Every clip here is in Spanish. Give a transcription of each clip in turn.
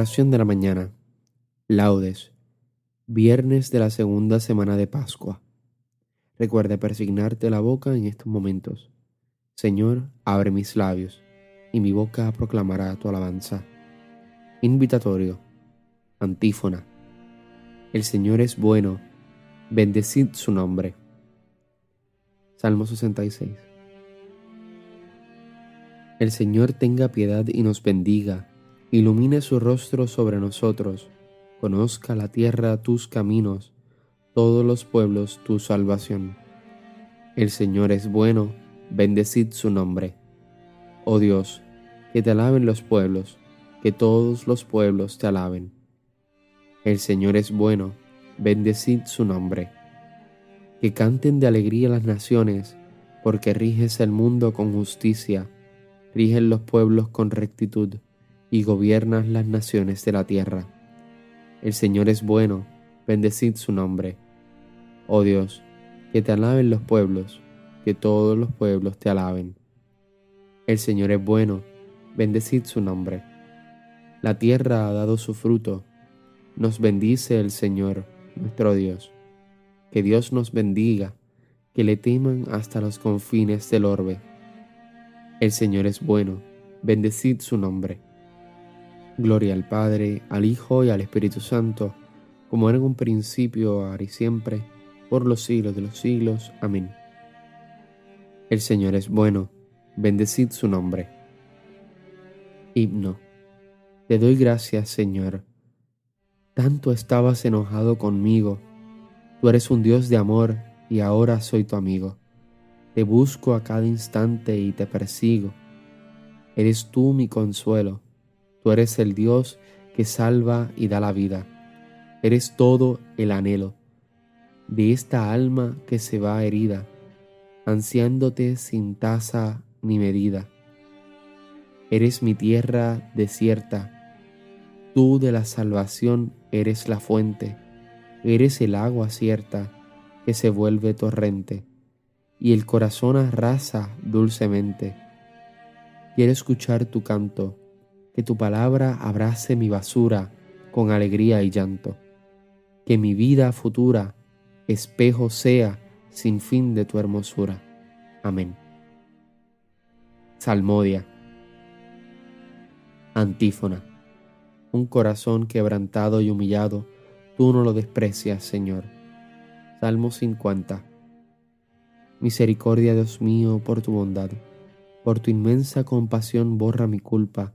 Oración de la mañana. Laudes. Viernes de la segunda semana de Pascua. Recuerda persignarte la boca en estos momentos. Señor, abre mis labios, y mi boca proclamará tu alabanza. Invitatorio. Antífona. El Señor es bueno, bendecid su nombre. Salmo 66. El Señor tenga piedad y nos bendiga ilumine su rostro sobre nosotros, conozca la tierra tus caminos, todos los pueblos tu salvación. El Señor es bueno, bendecid su nombre. Oh Dios, que te alaben los pueblos, que todos los pueblos te alaben. El Señor es bueno, bendecid su nombre. Que canten de alegría las naciones, porque riges el mundo con justicia, rigen los pueblos con rectitud y gobiernas las naciones de la tierra. El Señor es bueno, bendecid su nombre. Oh Dios, que te alaben los pueblos, que todos los pueblos te alaben. El Señor es bueno, bendecid su nombre. La tierra ha dado su fruto, nos bendice el Señor, nuestro Dios. Que Dios nos bendiga, que le teman hasta los confines del orbe. El Señor es bueno, bendecid su nombre. Gloria al Padre, al Hijo y al Espíritu Santo, como era en un principio, ahora y siempre, por los siglos de los siglos. Amén. El Señor es bueno, bendecid su nombre. Himno. Te doy gracias, Señor. Tanto estabas enojado conmigo. Tú eres un Dios de amor y ahora soy tu amigo. Te busco a cada instante y te persigo. Eres tú mi consuelo Tú eres el Dios que salva y da la vida. Eres todo el anhelo de esta alma que se va herida, ansiándote sin tasa ni medida. Eres mi tierra desierta, tú de la salvación eres la fuente, eres el agua cierta que se vuelve torrente, y el corazón arrasa dulcemente. Quiero escuchar tu canto, que tu palabra abrace mi basura con alegría y llanto, que mi vida futura espejo sea sin fin de tu hermosura. Amén. Salmodia. Antífona. Un corazón quebrantado y humillado, tú no lo desprecias, Señor. Salmo 50. Misericordia, Dios mío, por tu bondad, por tu inmensa compasión borra mi culpa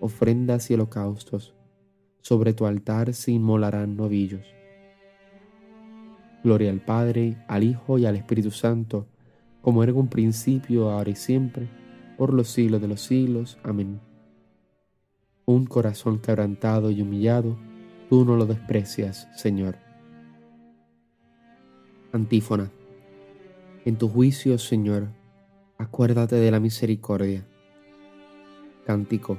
ofrendas y holocaustos. Sobre tu altar se inmolarán novillos. Gloria al Padre, al Hijo y al Espíritu Santo, como era en un principio, ahora y siempre, por los siglos de los siglos. Amén. Un corazón quebrantado y humillado, tú no lo desprecias, Señor. Antífona. En tu juicio, Señor, acuérdate de la misericordia. Cántico.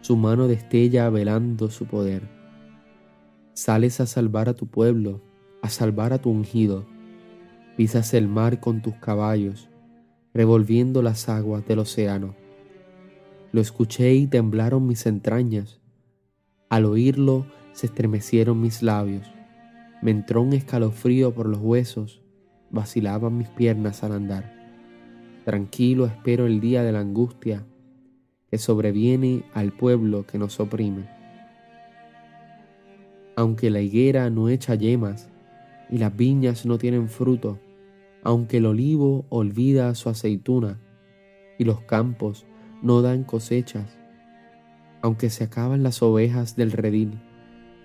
su mano destella velando su poder. Sales a salvar a tu pueblo, a salvar a tu ungido. Pisas el mar con tus caballos, revolviendo las aguas del océano. Lo escuché y temblaron mis entrañas. Al oírlo se estremecieron mis labios. Me entró un escalofrío por los huesos, vacilaban mis piernas al andar. Tranquilo espero el día de la angustia que sobreviene al pueblo que nos oprime. Aunque la higuera no echa yemas, y las viñas no tienen fruto, aunque el olivo olvida su aceituna y los campos no dan cosechas, aunque se acaban las ovejas del redil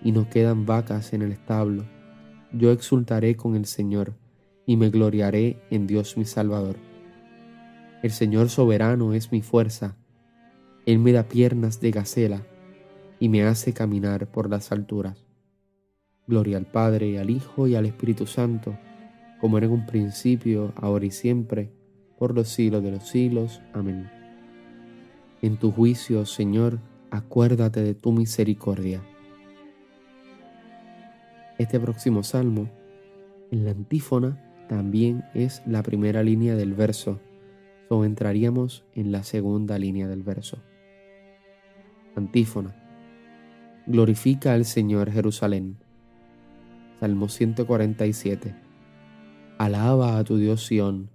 y no quedan vacas en el establo, yo exultaré con el Señor y me gloriaré en Dios mi Salvador. El Señor soberano es mi fuerza, Él me da piernas de gacela y me hace caminar por las alturas. Gloria al Padre, al Hijo y al Espíritu Santo, como era en un principio, ahora y siempre, por los siglos de los siglos. Amén. En tu juicio, Señor, acuérdate de tu misericordia. Este próximo salmo, en la antífona, también es la primera línea del verso, o entraríamos en la segunda línea del verso. Antífona. Glorifica al Señor Jerusalén Salmo 147. Alaba a tu Dios Sión,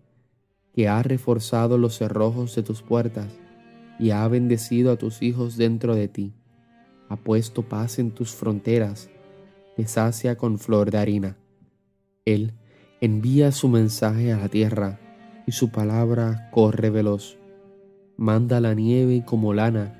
que ha reforzado los cerrojos de tus puertas y ha bendecido a tus hijos dentro de ti. Ha puesto paz en tus fronteras, te sacia con flor de harina. Él envía su mensaje a la tierra y su palabra corre veloz. Manda la nieve como lana,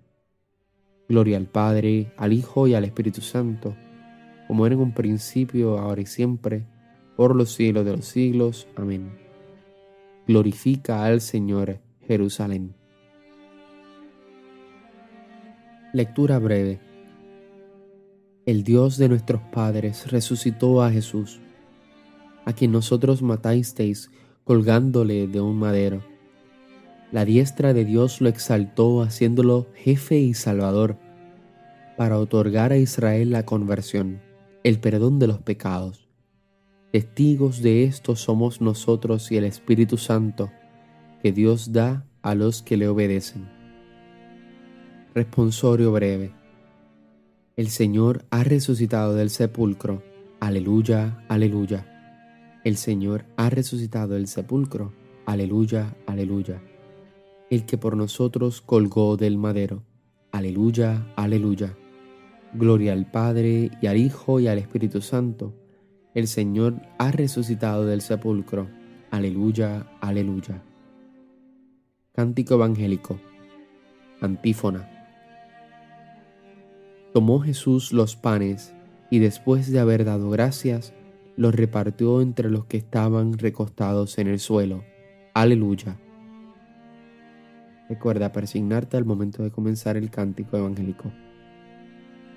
Gloria al Padre, al Hijo y al Espíritu Santo, como era en un principio, ahora y siempre, por los siglos de los siglos. Amén. Glorifica al Señor Jerusalén. Lectura breve. El Dios de nuestros padres resucitó a Jesús, a quien nosotros matasteis colgándole de un madero. La diestra de Dios lo exaltó haciéndolo jefe y salvador, para otorgar a Israel la conversión, el perdón de los pecados Testigos de esto somos nosotros y el Espíritu Santo que Dios da a los que le obedecen. Responsorio breve. El Señor ha resucitado del sepulcro. Aleluya, aleluya. El Señor ha resucitado del sepulcro. Aleluya, aleluya. El que por nosotros colgó del madero. Aleluya, aleluya. Gloria al Padre y al Hijo y al Espíritu Santo el Señor ha resucitado del sepulcro. Aleluya, aleluya. Cántico Evangélico. Antífona. Tomó Jesús los panes y después de haber dado gracias, los repartió entre los que estaban recostados en el suelo. Aleluya. Recuerda persignarte al momento de comenzar el cántico evangélico.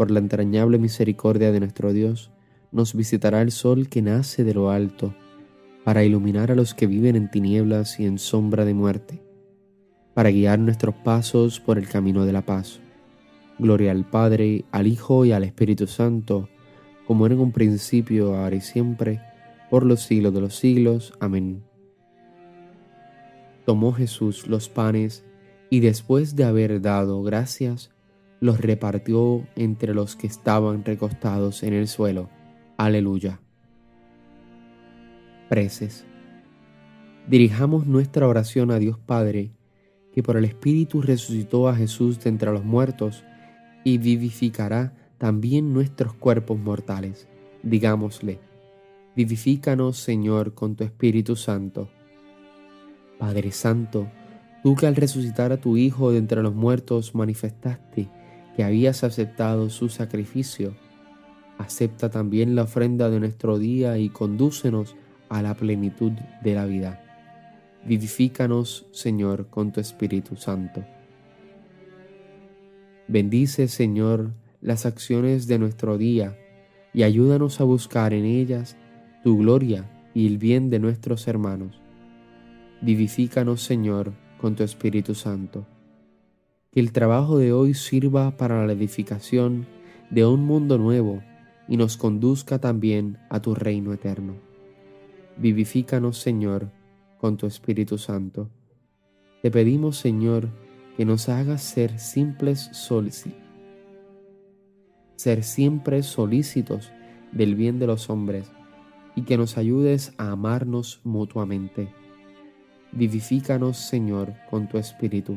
Por la entrañable misericordia de nuestro Dios, nos visitará el sol que nace de lo alto, para iluminar a los que viven en tinieblas y en sombra de muerte, para guiar nuestros pasos por el camino de la paz. Gloria al Padre, al Hijo y al Espíritu Santo, como era en un principio, ahora y siempre, por los siglos de los siglos. Amén. Tomó Jesús los panes y después de haber dado gracias, los repartió entre los que estaban recostados en el suelo. Aleluya. Preces. Dirijamos nuestra oración a Dios Padre, que por el Espíritu resucitó a Jesús de entre los muertos y vivificará también nuestros cuerpos mortales. Digámosle, vivifícanos Señor con tu Espíritu Santo. Padre Santo, tú que al resucitar a tu Hijo de entre los muertos manifestaste que habías aceptado su sacrificio, acepta también la ofrenda de nuestro día y condúcenos a la plenitud de la vida. Vivifícanos, Señor, con tu Espíritu Santo. Bendice, Señor, las acciones de nuestro día y ayúdanos a buscar en ellas tu gloria y el bien de nuestros hermanos. Vivifícanos, Señor, con tu Espíritu Santo. Que el trabajo de hoy sirva para la edificación de un mundo nuevo y nos conduzca también a tu reino eterno. Vivifícanos, Señor, con tu Espíritu Santo. Te pedimos, Señor, que nos hagas ser simples solícitos, ser siempre solícitos del bien de los hombres y que nos ayudes a amarnos mutuamente. Vivifícanos, Señor, con tu Espíritu.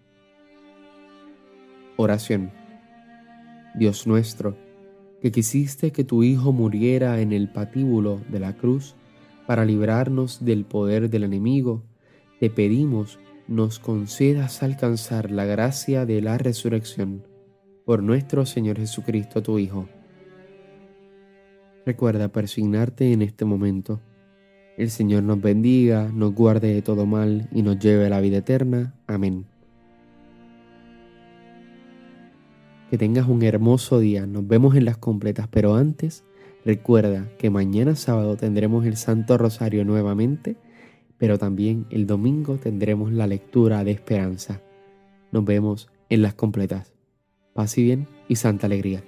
Oración. Dios nuestro, que quisiste que tu Hijo muriera en el patíbulo de la cruz para librarnos del poder del enemigo, te pedimos nos concedas alcanzar la gracia de la resurrección por nuestro Señor Jesucristo, tu Hijo. Recuerda persignarte en este momento. El Señor nos bendiga, nos guarde de todo mal y nos lleve a la vida eterna. Amén. Que tengas un hermoso día. Nos vemos en las completas, pero antes recuerda que mañana sábado tendremos el Santo Rosario nuevamente, pero también el domingo tendremos la lectura de esperanza. Nos vemos en las completas. Paz y bien y santa alegría.